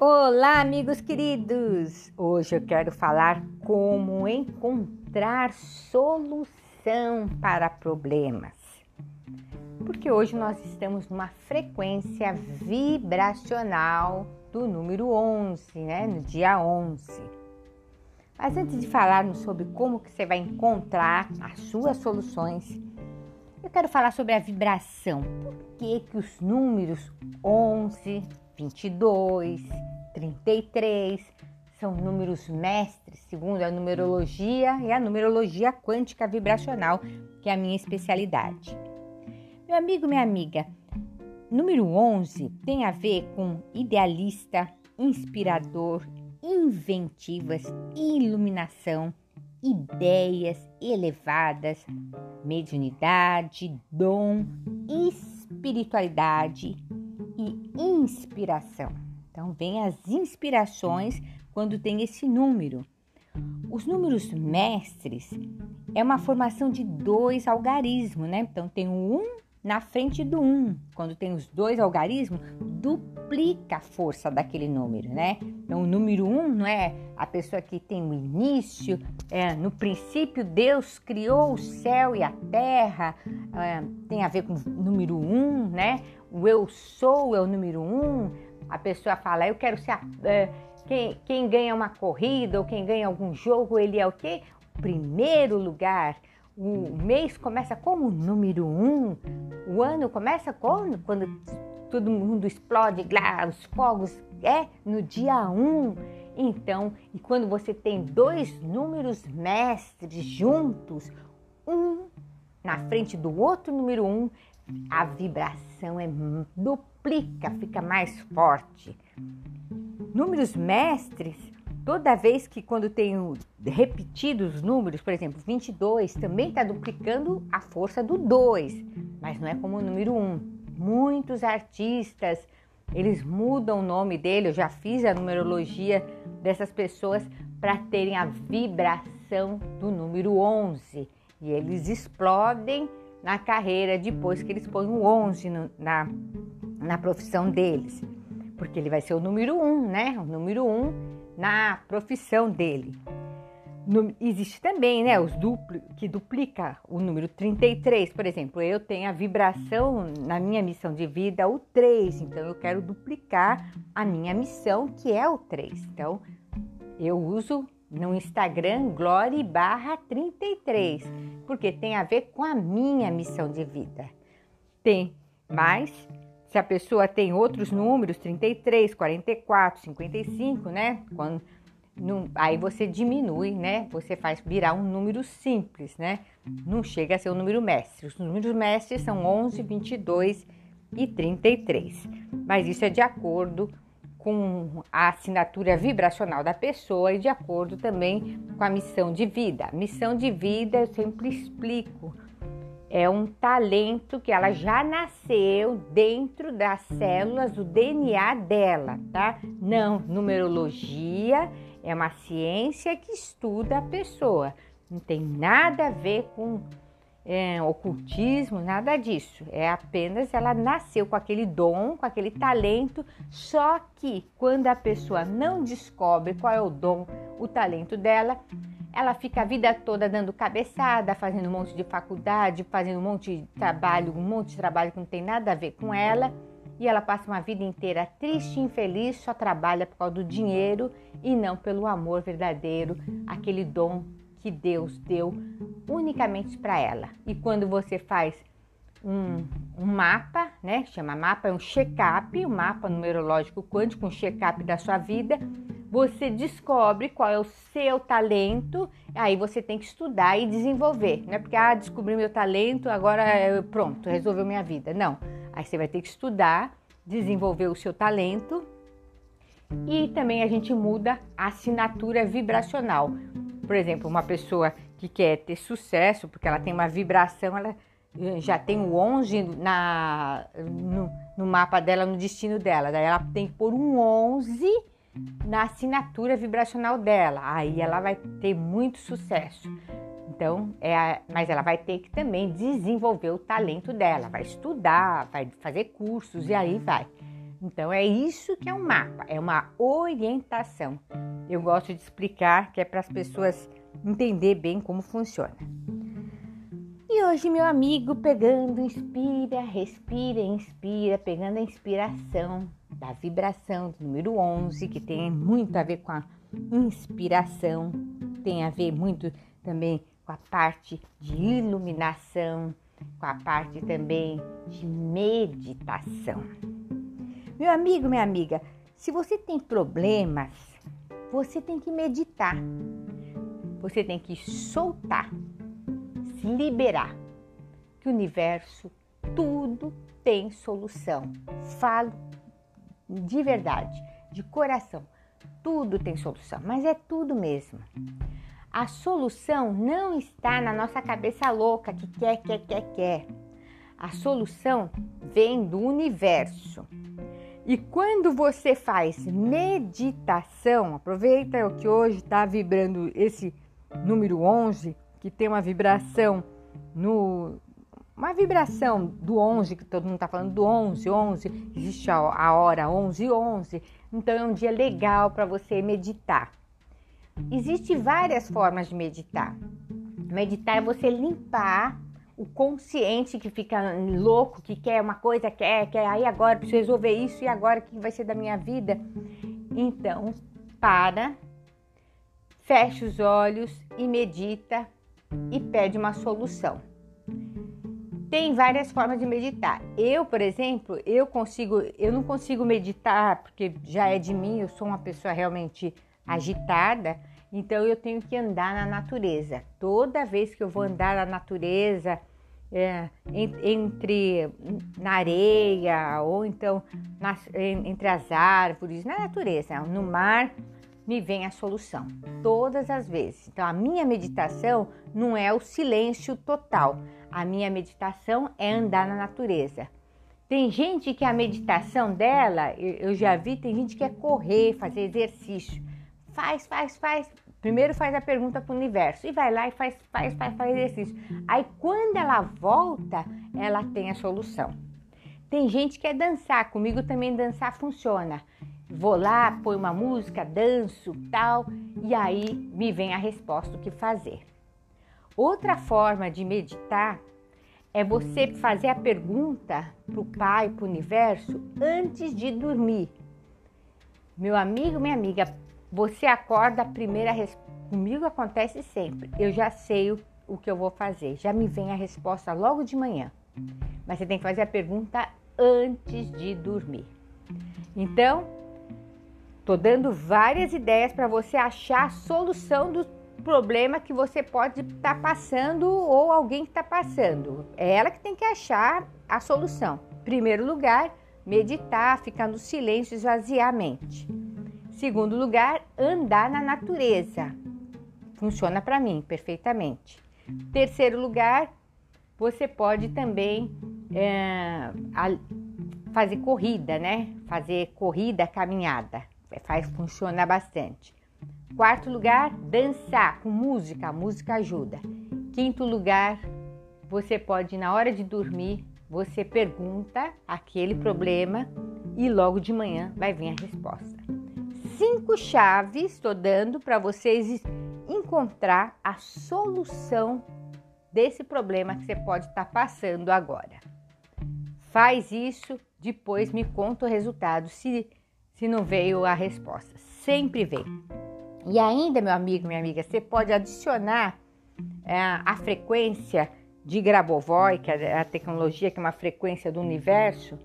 Olá, amigos queridos! Hoje eu quero falar como encontrar solução para problemas. Porque hoje nós estamos numa frequência vibracional do número 11, né? No dia 11. Mas antes de falarmos sobre como que você vai encontrar as suas soluções, eu quero falar sobre a vibração. Por que que os números 11, 22, 33 são números mestres, segundo a numerologia e a numerologia quântica vibracional, que é a minha especialidade. Meu amigo, minha amiga, número 11 tem a ver com idealista, inspirador, inventivas, iluminação, ideias elevadas, mediunidade, dom, espiritualidade e inspiração. Então, vem as inspirações quando tem esse número. Os números mestres é uma formação de dois algarismos, né? Então, tem o 1 na frente do 1. Quando tem os dois algarismos, duplica a força daquele número, né? Então, o número 1 não é a pessoa que tem o início, é, no princípio Deus criou o céu e a terra, é, tem a ver com o número 1, né? O eu sou é o número 1 a pessoa fala, eu quero ser é, quem, quem ganha uma corrida ou quem ganha algum jogo, ele é o quê? O primeiro lugar. O mês começa como número um, o ano começa quando, quando todo mundo explode lá, os fogos, é no dia um. Então, e quando você tem dois números mestres juntos, um na frente do outro número um, a vibração é duplica, fica mais forte. Números mestres, toda vez que quando tenho repetidos números, por exemplo, 22, também está duplicando a força do 2, mas não é como o número 1. Muitos artistas, eles mudam o nome dele, eu já fiz a numerologia dessas pessoas para terem a vibração do número 11 e eles explodem na carreira depois que eles põem o 11 no, na, na profissão deles. Porque ele vai ser o número 1, um, né? O número 1 um na profissão dele. No, existe também, né, os duplo, que duplica o número 33, por exemplo, eu tenho a vibração na minha missão de vida o 3, então eu quero duplicar a minha missão que é o 3. Então, eu uso no Instagram Glória barra 33, porque tem a ver com a minha missão de vida. Tem, mas se a pessoa tem outros números, 33, 44, 55, né? Quando, não, aí você diminui, né? Você faz virar um número simples, né? Não chega a ser um número mestre. Os números mestres são 11, 22 e 33. Mas isso é de acordo com a assinatura vibracional da pessoa e de acordo também com a missão de vida. Missão de vida, eu sempre explico, é um talento que ela já nasceu dentro das células do DNA dela, tá? Não, numerologia é uma ciência que estuda a pessoa. Não tem nada a ver com é, ocultismo, nada disso. É apenas ela nasceu com aquele dom, com aquele talento, só que quando a pessoa não descobre qual é o dom, o talento dela, ela fica a vida toda dando cabeçada, fazendo um monte de faculdade, fazendo um monte de trabalho, um monte de trabalho que não tem nada a ver com ela, e ela passa uma vida inteira triste, infeliz, só trabalha por causa do dinheiro e não pelo amor verdadeiro, aquele dom que Deus deu unicamente para ela. E quando você faz um, um, mapa, né? Chama mapa, é um check-up, um mapa numerológico quântico, um check-up da sua vida. Você descobre qual é o seu talento, aí você tem que estudar e desenvolver. Não é porque, ah, descobri meu talento, agora pronto, resolveu minha vida. Não. Aí você vai ter que estudar, desenvolver o seu talento e também a gente muda a assinatura vibracional. Por exemplo, uma pessoa que quer ter sucesso, porque ela tem uma vibração, ela eh, já tem o 11 na, no, no mapa dela, no destino dela. Daí ela tem que pôr um 11 na assinatura vibracional dela. Aí ela vai ter muito sucesso. Então, é a, mas ela vai ter que também desenvolver o talento dela, vai estudar, vai fazer cursos e aí vai. Então é isso que é um mapa, é uma orientação. Eu gosto de explicar que é para as pessoas entender bem como funciona. E hoje, meu amigo, pegando, inspira, respira, inspira, pegando a inspiração da vibração do número 11, que tem muito a ver com a inspiração, tem a ver muito também com a parte de iluminação, com a parte também de meditação. Meu amigo, minha amiga, se você tem problemas, você tem que meditar. Você tem que soltar se liberar. Que o universo, tudo tem solução. Falo de verdade, de coração. Tudo tem solução, mas é tudo mesmo. A solução não está na nossa cabeça louca que quer, quer, quer, quer. A solução vem do universo. E quando você faz meditação, aproveita que hoje está vibrando esse número 11, que tem uma vibração no uma vibração do 11, que todo mundo está falando do 11, 11, existe a hora 11, 11, então é um dia legal para você meditar. Existem várias formas de meditar. Meditar é você limpar o consciente que fica louco, que quer uma coisa, quer, quer, aí agora preciso resolver isso e agora o que vai ser da minha vida? Então, para, fecha os olhos e medita e pede uma solução. Tem várias formas de meditar. Eu, por exemplo, eu consigo, eu não consigo meditar porque já é de mim, eu sou uma pessoa realmente agitada, então eu tenho que andar na natureza. Toda vez que eu vou andar na natureza, é, entre na areia ou então nas, entre as árvores, na natureza, no mar, me vem a solução, todas as vezes. Então, a minha meditação não é o silêncio total, a minha meditação é andar na natureza. Tem gente que a meditação dela, eu já vi, tem gente que quer correr, fazer exercício. Faz, faz, faz. Primeiro faz a pergunta para o universo e vai lá e faz, faz, faz, faz exercício. Aí quando ela volta, ela tem a solução. Tem gente que quer dançar, comigo também dançar funciona. Vou lá, põe uma música, danço, tal, e aí me vem a resposta o que fazer. Outra forma de meditar é você fazer a pergunta para o Pai, para o universo, antes de dormir. Meu amigo, minha amiga, você acorda a primeira. Comigo acontece sempre. Eu já sei o, o que eu vou fazer, já me vem a resposta logo de manhã. Mas você tem que fazer a pergunta antes de dormir. Então, Tô dando várias ideias para você achar a solução do problema que você pode estar tá passando ou alguém que está passando. É ela que tem que achar a solução. Primeiro lugar, meditar, ficar no silêncio, esvaziar a mente. Segundo lugar, andar na natureza. Funciona para mim perfeitamente. Terceiro lugar, você pode também é, fazer corrida, né? Fazer corrida, caminhada faz funcionar bastante. Quarto lugar, dançar com música, a música ajuda. Quinto lugar, você pode na hora de dormir, você pergunta aquele problema e logo de manhã vai vir a resposta. Cinco chaves estou dando para vocês encontrar a solução desse problema que você pode estar tá passando agora. Faz isso, depois me conta o resultado. Se se não veio a resposta. Sempre vem. E ainda, meu amigo, minha amiga, você pode adicionar é, a frequência de Grabovoi, que é a tecnologia que é uma frequência do universo,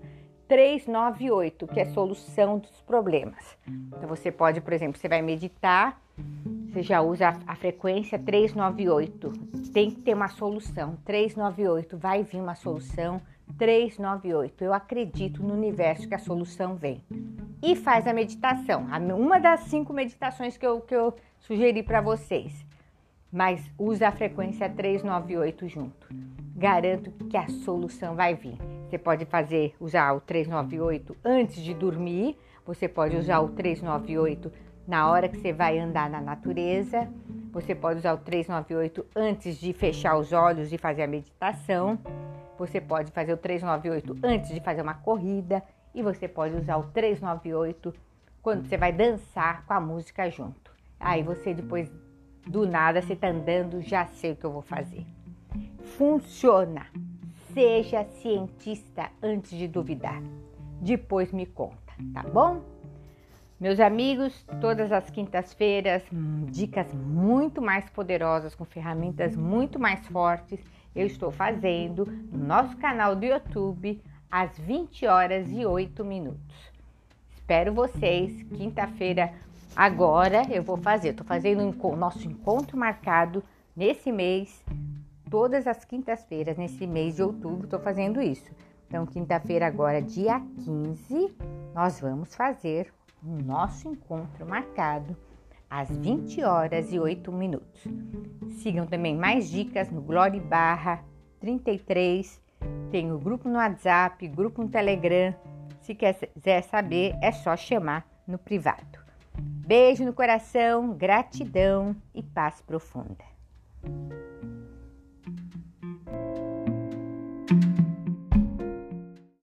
398, que é solução dos problemas. Então você pode, por exemplo, você vai meditar, você já usa a, a frequência 398. Tem que ter uma solução. 398 vai vir uma solução 398. Eu acredito no universo que a solução vem. E faz a meditação. Uma das cinco meditações que eu, que eu sugeri para vocês. Mas usa a frequência 398 junto. Garanto que a solução vai vir. Você pode fazer, usar o 398 antes de dormir. Você pode usar o 398 na hora que você vai andar na natureza. Você pode usar o 398 antes de fechar os olhos e fazer a meditação. Você pode fazer o 398 antes de fazer uma corrida e você pode usar o 398 quando você vai dançar com a música junto. Aí você depois do nada você tá andando, já sei o que eu vou fazer. Funciona. Seja cientista antes de duvidar. Depois me conta, tá bom? Meus amigos, todas as quintas-feiras, hum, dicas muito mais poderosas, com ferramentas muito mais fortes, eu estou fazendo no nosso canal do YouTube às 20 horas e 8 minutos. Espero vocês, quinta-feira, agora eu vou fazer, estou fazendo o nosso encontro marcado nesse mês, todas as quintas-feiras, nesse mês de outubro, estou fazendo isso. Então, quinta-feira, agora, dia 15, nós vamos fazer o nosso encontro marcado às 20 horas e 8 minutos. Sigam também mais dicas no Glória Barra 33. Tem o grupo no WhatsApp, grupo no Telegram. Se quiser saber, é só chamar no privado. Beijo no coração, gratidão e paz profunda.